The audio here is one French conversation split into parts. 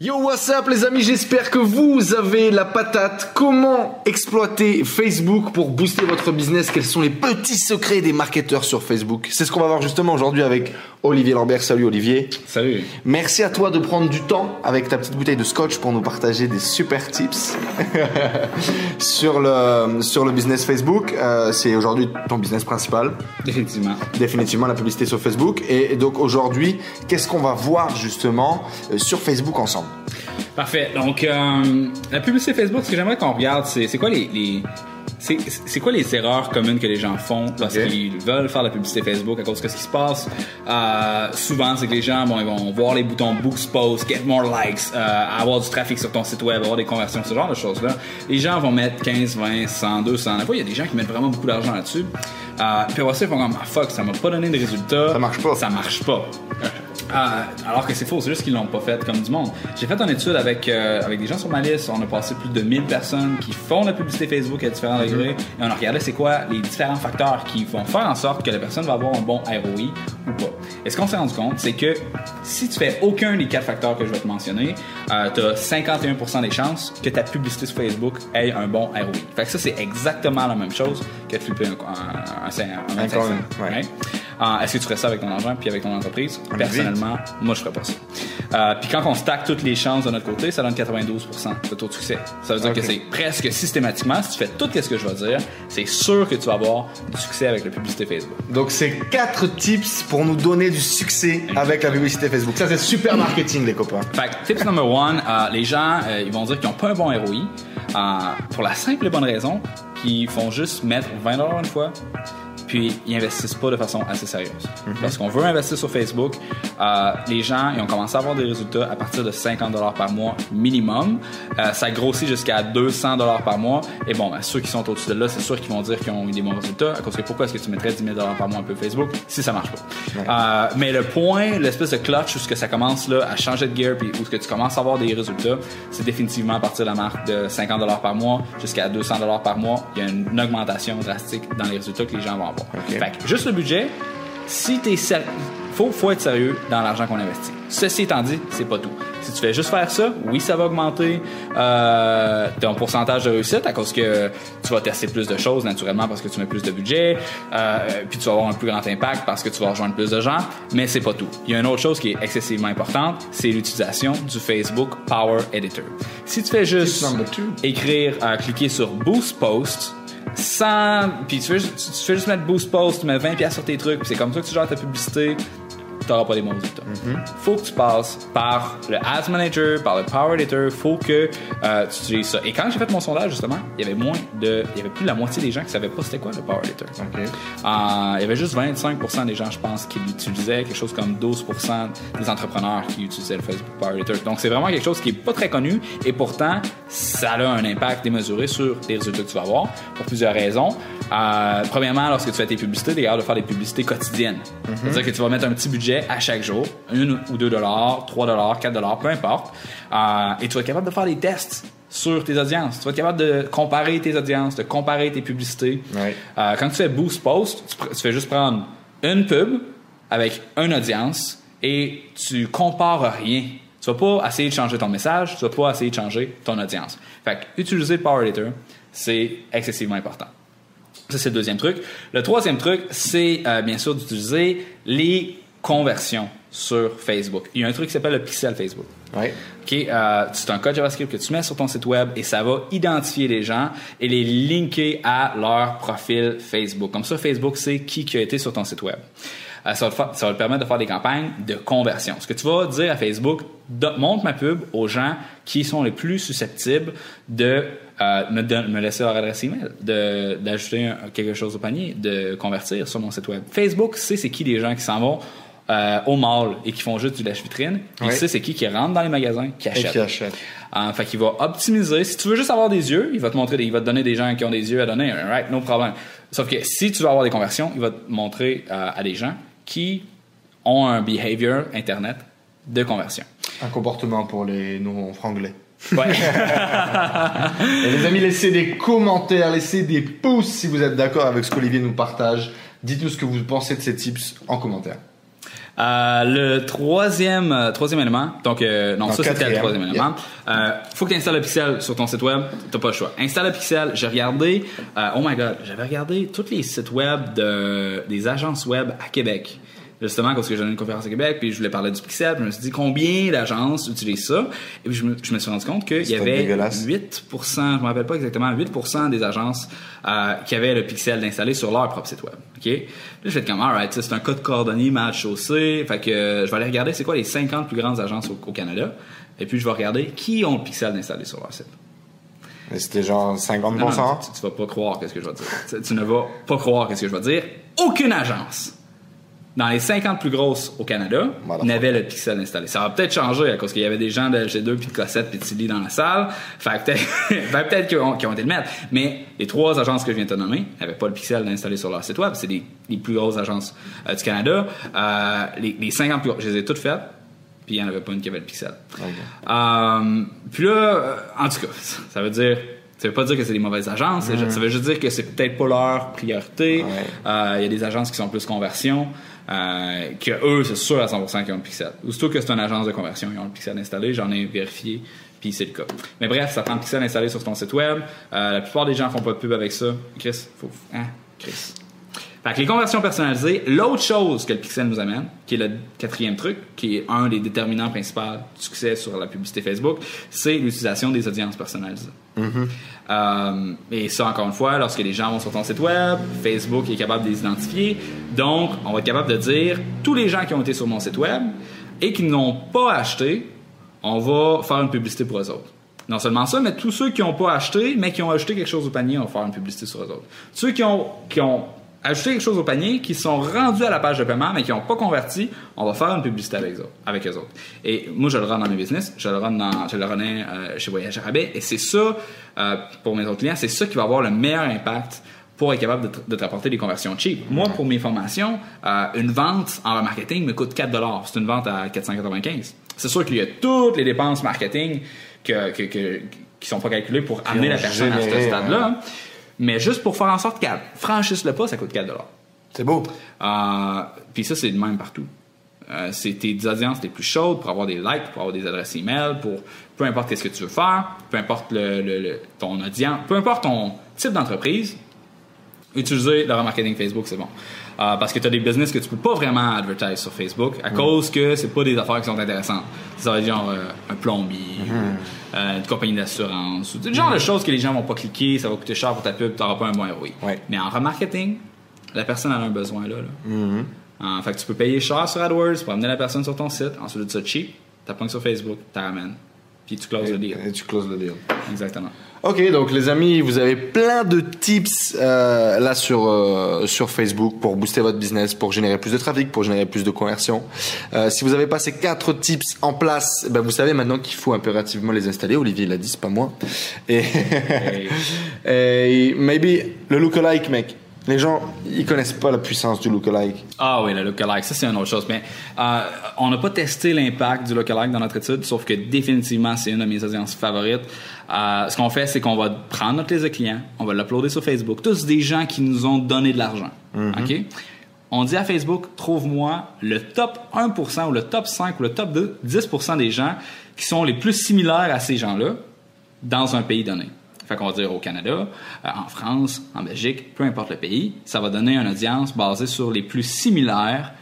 Yo, what's up les amis, j'espère que vous avez la patate. Comment exploiter Facebook pour booster votre business? Quels sont les petits secrets des marketeurs sur Facebook? C'est ce qu'on va voir justement aujourd'hui avec Olivier Lambert. Salut Olivier. Salut. Merci à toi de prendre du temps avec ta petite bouteille de scotch pour nous partager des super tips sur, le, sur le business Facebook. Euh, c'est aujourd'hui ton business principal. Définitivement. Définitivement la publicité sur Facebook. Et, donc aujourd'hui, qu'est-ce qu'on va voir justement euh, sur Facebook ensemble? Parfait. Donc, euh, la publicité Facebook, ce que j'aimerais qu'on regarde, c'est quoi les, les c'est quoi les erreurs communes que les gens font parce qu'ils veulent faire la publicité Facebook à cause de ce qui se passe? Euh, souvent, c'est que les gens bon, ils vont voir les boutons Boost Post, Get More Likes, euh, avoir du trafic sur ton site web, avoir des conversions, ce genre de choses-là. Les gens vont mettre 15, 20, 100, 200. Des fois, il y a des gens qui mettent vraiment beaucoup d'argent là-dessus. Euh, puis après ça, ils font comme, ah, fuck, ça m'a pas donné de résultats. Ça marche pas. Ça marche pas. Ah, alors que c'est faux, c'est juste qu'ils l'ont pas fait comme du monde. J'ai fait une étude avec, euh, avec des gens sur ma liste. On a passé plus de 1000 personnes qui font la publicité Facebook à différents mhm. degrés. Et on a regardé c'est quoi les différents facteurs qui vont faire en sorte que la personne va avoir un bon ROI ou pas. Et ce qu'on s'est rendu compte, c'est que si tu fais aucun des quatre facteurs que je vais te mentionner, euh, tu as 51% des chances que ta publicité sur Facebook ait un bon ROI. Fait que ça, c'est exactement la même chose que de flipper un, un, un, un, est-ce que tu ferais ça avec ton argent puis avec ton entreprise? Personnellement, moi, je ferais pas ça. Euh, puis quand on stack toutes les chances de notre côté, ça donne 92% de taux de succès. Ça veut dire que c'est presque systématiquement, si tu fais tout ce que je vais dire, c'est sûr que tu vas avoir du succès avec la publicité Facebook. Donc, c'est quatre tips pour nous donner du succès avec la publicité Facebook. Ça, c'est super marketing, les copains. Fait tips number one, euh, les gens, euh, ils vont dire qu'ils n'ont pas un bon ROI pour la simple et bonne raison qu'ils font juste mettre 20 une fois puis ils investissent pas de façon assez sérieuse. Mhm. Parce qu'on veut investir sur Facebook, euh, les gens ils ont commencé à avoir des résultats à partir de 50 dollars par mois minimum. Euh, ça grossit jusqu'à 200 dollars par mois. Et bon, ben, ceux qui sont au-dessus de là, c'est sûr qu'ils vont dire qu'ils ont eu des bons résultats. À cause que pourquoi est-ce que tu mettrais 10 000 dollars par mois un peu Facebook si ça marche pas? Euh, mais le point, l'espèce de clutch où ce que ça commence là à changer de gear puis où ce que tu commences à avoir des résultats, c'est définitivement à partir de la marque de 50 dollars par mois jusqu'à 200 dollars par mois. Il y a une augmentation drastique dans les résultats que les gens vont avoir. Fait juste le budget, si t'es sérieux, faut, faut être sérieux dans l'argent qu'on investit. Ceci étant dit, c'est pas tout. Si tu fais juste faire ça, oui, ça va augmenter euh, ton pourcentage de réussite à cause que tu vas tester plus de choses naturellement parce que tu mets plus de budget, euh, puis tu vas avoir un plus grand impact parce que tu vas rejoindre plus de gens, mais c'est pas tout. Il y a une autre chose qui est excessivement importante, c'est l'utilisation du Facebook Power Editor. Si tu fais juste écrire, euh, cliquer sur Boost Post, sans. Puis tu fais, juste mettre boost post, tu mets 20$ sur tes trucs, puis c'est comme ça que tu gères ta publicité tu n'auras pas des bons résultats. Mm-hmm. faut que tu passes par le Ads Manager, par le Power Editor. faut que euh, tu utilises ça. Et quand j'ai fait mon sondage, justement, il y avait moins de. Il y avait plus de la moitié des gens qui savaient pas c'était quoi le Power Editor. Euh, il y avait juste 25% des gens, je pense, qui l'utilisaient, quelque chose comme 12% des entrepreneurs qui utilisaient le Facebook Power Editor. Donc, c'est vraiment quelque chose qui est pas très connu et pourtant, ça a un impact démesuré sur les résultats que tu vas avoir pour plusieurs raisons. Euh, premièrement, lorsque tu fais tes publicités, tu es capable de faire des publicités quotidiennes. Mm-hmm. C'est-à-dire que tu vas mettre un petit budget à chaque jour, 1 ou 2 dollars, 3 dollars, 4 dollars, peu importe. Euh, et tu vas être capable de faire des tests sur tes audiences. Tu vas être capable de comparer tes audiences, de comparer tes publicités. Euh, quand tu fais Boost Post, tu, fais juste prendre une pub avec une audience et tu compares rien. Tu vas pas essayer de changer ton message, tu vas pas essayer de changer ton audience. Fait que utiliser Power Editor, c'est excessivement important. Ça, c'est le deuxième truc. Le troisième truc, c'est euh, bien sûr d'utiliser les conversions sur Facebook. Il y a un truc qui s'appelle le pixel Facebook. Oui. Euh, c'est un code JavaScript que tu mets sur ton site web et ça va identifier les gens et les linker à leur profil Facebook. Comme ça, Facebook sait qui, qui a été sur ton site web. Ça, va te permettre de faire des campagnes de conversion. Ce que tu vas dire à Facebook, montre ma pub aux gens qui sont les plus susceptibles de euh, me, laisser leur adresse email, d'ajouter quelque chose au panier, de convertir sur mon site web. Facebook sait c'est qui les gens qui s'en vont euh, au mall et qui font juste du lèche-vitrine. Il sait c'est qui qui rentre dans les magasins, qui achète. qui achète. Euh, fait qu'il va optimiser. Si tu veux juste avoir des yeux, il va te montrer, il va te donner des gens qui ont des yeux à donner. Right, no problem. Sauf que si tu veux avoir des conversions, il va te montrer euh, à des gens qui ont un behavior Internet de conversion. Un comportement pour les non-franglais. Ouais. Et les amis, laissez des commentaires, laissez des pouces si vous êtes d'accord avec ce qu'Olivier nous partage. Dites-nous ce que vous pensez de ces tips en commentaire. Euh, le troisième, euh, troisième élément, donc euh, non, ça c'était le troisième élément. Euh, faut que tu installes le pixel sur ton site web, t'as pas le choix. Installe le pixel, j'ai regardé, euh, oh my god, j'avais regardé tous les sites web de, des agences web à Québec. Justement, parce que j'ai donné une conférence à Québec, puis je voulais parler du pixel, puis je me suis dit combien d'agences utilisent ça, et puis je me, je me suis rendu compte qu'il y avait dégueulasse. 8%, je me rappelle pas exactement, 8% des agences euh, qui avaient le pixel installé sur leur propre site web. OK? Là, je fais comme, alright, c'est un code coordonné mal chaussé. Fait que euh, je vais aller regarder c'est quoi les 50 plus grandes agences au, au Canada. Et puis je vais regarder qui ont le pixel installé sur leur site. Mais c'était genre 50%. Non, non, tu, tu vas pas croire qu'est-ce que je vais dire. Tu, tu ne vas pas croire qu'est-ce que je vais dire. Aucune agence dans les 50 plus grosses au Canada Voilà. n'avait le pixel installé. Ça va peut-être changer à cause qu'il y avait des gens de LG2 puis de Cossette puis de Tilly dans la salle. Fait que peut-être qu'ils ont, été le mettre. Mais les trois agences que je viens de te nommer n'avaient pas le pixel installé sur leur site web. C'est les, les plus grosses agences euh, du Canada. Euh, les, les 50 plus grosses, je les ai toutes faites. Puis il n'y en avait pas une qui avait le pixel. Euh, puis là, euh, en tout cas, ça veut dire. Ça veut pas dire que c'est des mauvaises agences, ça veut juste dire que c'est peut-être pas leur priorité. Ouais. Euh, Il y a des agences qui sont plus conversion, euh, que eux, c'est sûr à 100% qu'ils ont le pixel. Aussitôt que c'est une agence de conversion, ils ont le pixel installé, j'en ai vérifié, puis c'est le cas. Mais bref, ça prend le pixel installé sur ton site web. Euh, la plupart des gens font pas de pub avec ça. Chris, faut. Hein? Chris. Fait que les conversions personnalisées, l'autre chose que le pixel nous amène, qui est le quatrième truc, qui est un des déterminants principaux du succès sur la publicité Facebook, c'est l'utilisation des audiences personnalisées. Euh, et ça, encore une fois, lorsque les gens vont sur ton site web, Facebook est capable de les identifier. Donc, on va être capable de dire tous les gens qui ont été sur mon site web et qui n'ont pas acheté, on va faire une publicité pour eux autres. Non seulement ça, mais tous ceux qui n'ont pas acheté, mais qui ont ajouté quelque chose au panier, on va faire une publicité sur eux autres. Ceux qui ont, qui ont ajouté quelque chose au panier, qui sont rendus à la page de paiement, mais qui n'ont pas converti, on va faire une publicité avec eux, avec eux autres. Et moi, je le run dans mes business, je le run dans, je le runais euh, chez Voyage à Rabais, et c'est ça, euh, pour mes autres clients, c'est ça qui va avoir le meilleur impact pour être capable de, te- de te rapporter des conversions cheap. Moi, pour mes formations, euh, une vente en remarketing me coûte 4 C'est une vente à 495. C'est sûr qu'il y a toutes les dépenses marketing que, que, que- qui sont pas calculées pour amener la personne à ce stade-là. Mais juste pour faire en sorte qu'elle franchisse le pas, ça coûte 4 C'est beau. euh, Puis ça, c'est le même partout. Euh, c'est tes audiences les plus chaudes pour avoir des likes, pour avoir des adresses email, pour peu importe qu'est-ce que tu veux faire, peu importe le, le- le- ton audience, peu importe ton type d'entreprise, utiliser le remarketing Facebook, c'est bon. Euh, parce que tu as des business que tu peux pas vraiment advertise sur Facebook à cause que c'est pas des affaires qui sont intéressantes. Ça va être genre euh, un plombier, euh, une compagnie d'assurance, ou le genre de choses que les gens vont pas cliquer, ça va coûter cher pour ta pub, tu n'auras pas un bon ROI. Ouais. Mais en remarketing, la personne a un besoin là. là. Euh, fait que tu peux payer cher sur AdWords pour amener la personne sur ton site, ensuite de ça cheap, tu sur Facebook, tu ramènes, puis tu closes le deal. Et tu closes le deal. Exactement. Ok, donc les amis, vous avez plein de tips euh, là sur euh, sur Facebook pour booster votre business, pour générer plus de trafic, pour générer plus de conversions. Euh, si vous avez pas ces quatre tips en place, ben vous savez maintenant qu'il faut impérativement les installer. Olivier l'a dit, c'est pas moi. Et, et maybe le lookalike, mec. Les gens, ils connaissent pas la puissance du lookalike. Ah oui, le lookalike, ça c'est une autre chose. Mais euh, on n'a pas testé l'impact du lookalike dans notre étude, sauf que définitivement c'est une de mes audiences favorites. Euh, ce qu'on fait, c'est qu'on va prendre notre liste de clients, on va l'uploader sur Facebook. Tous des gens qui nous ont donné de l'argent. OK? On dit à Facebook, trouve-moi le top 1% ou le top 5 ou le top 2, 10% des gens qui sont les plus similaires à ces gens-là dans un pays donné. Fait qu'on va dire au Canada, euh, en France, en Belgique, peu importe le pays, ça va donner une audience basée sur les plus similaires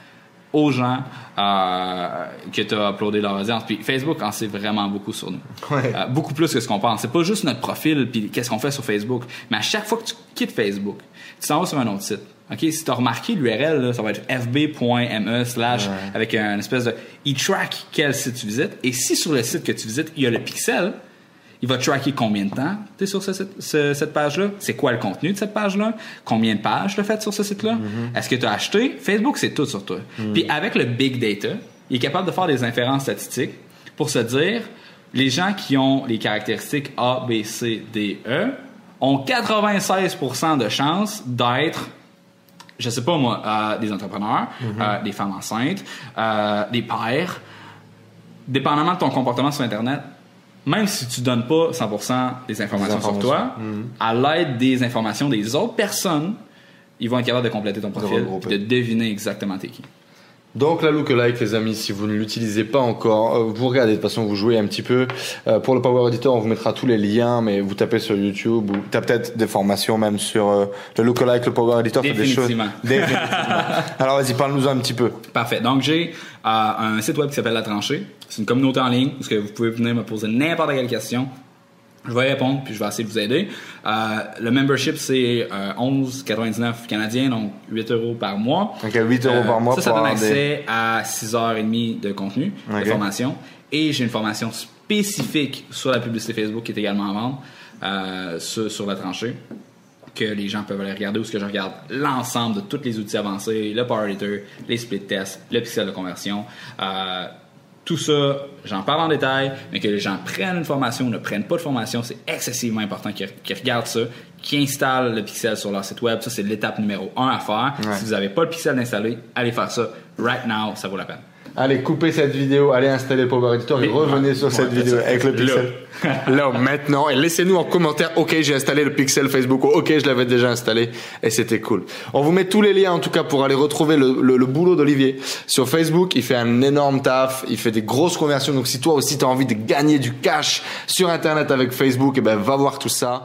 aux gens euh, que tu as uploadé leur audience. Puis Facebook en sait vraiment beaucoup sur nous. Ouais. Euh, beaucoup plus que ce qu'on pense. C'est pas juste notre profil puis qu'est-ce qu'on fait sur Facebook, mais à chaque fois que tu quittes Facebook, tu t'en vas sur un autre site. OK, si tu as remarqué l'URL, ça va être fb.me slash avec un espèce de... Il track quel site tu visites. Et si sur le site que tu visites, il y a le pixel, il va tracker combien de temps tu es sur ce cette page-là, c'est quoi le contenu de cette page-là, combien de pages tu as fait sur ce site-là, est-ce que tu as acheté? Facebook, c'est tout sur toi. Puis avec le big data, il est capable de faire des inférences statistiques pour se dire, les gens qui ont les caractéristiques A, B, C, D, E ont 96% de chances d'être je sais pas moi, euh, des entrepreneurs, euh, des femmes enceintes, euh, des pères, dépendamment de ton comportement sur Internet, même si tu donnes pas 100% des informations, sur toi, à l'aide des informations des autres personnes, ils vont être capables de compléter ton profil et de deviner exactement t'es qui. Donc la lookalike les amis, si vous ne l'utilisez pas encore, euh, vous regardez de toute façon, vous jouez un petit peu. Euh, pour le Power Editor, on vous mettra tous les liens, mais vous tapez sur YouTube ou t'as peut-être des formations même sur euh, le lookalike, le Power Editor, fait des choses. Définitivement. Alors vas-y, parle-nous un petit peu. Parfait. Donc, j'ai euh, un site web qui s'appelle La Tranchée. C'est une communauté en ligne où ce que vous pouvez venir me poser n'importe quelle question. Je vais y répondre, puis je vais essayer de vous aider. Euh, le membership, c'est euh, 11,99 canadiens, donc 8 euros par mois. Donc à 8 euros par mois Ça, ça donne des- accès à 6h30 de contenu, de formation. Et j'ai une formation spécifique sur la publicité Facebook qui est également à vendre euh, sur, sur la tranchée que les gens peuvent aller regarder où ce que je regarde l'ensemble de tous les outils avancés, le Power Editor, les split tests, le pixel de conversion. Tout ça, j'en parle en détail, mais que les gens prennent une formation ou ne prennent pas de formation, c'est excessivement important qu'ils regardent ça, qu'ils installent le pixel sur leur site web. Ça, c'est l'étape numéro un à faire. Ouais. Si vous n'avez pas le pixel installé, allez faire ça right now, ça vaut la peine. Allez, coupez cette vidéo, allez installer le Power Editor et revenez sur cette vidéo avec le pixel. Là, maintenant, et laissez-nous en commentaire, ok, j'ai installé le pixel Facebook, ou ok, je l'avais déjà installé, et c'était cool. On vous met tous les liens, en tout cas, pour aller retrouver le, le- le boulot d'Olivier sur Facebook. Il fait un énorme taf, il fait des grosses conversions, donc si toi aussi tu as envie de gagner du cash sur Internet avec Facebook, et ben va voir tout ça.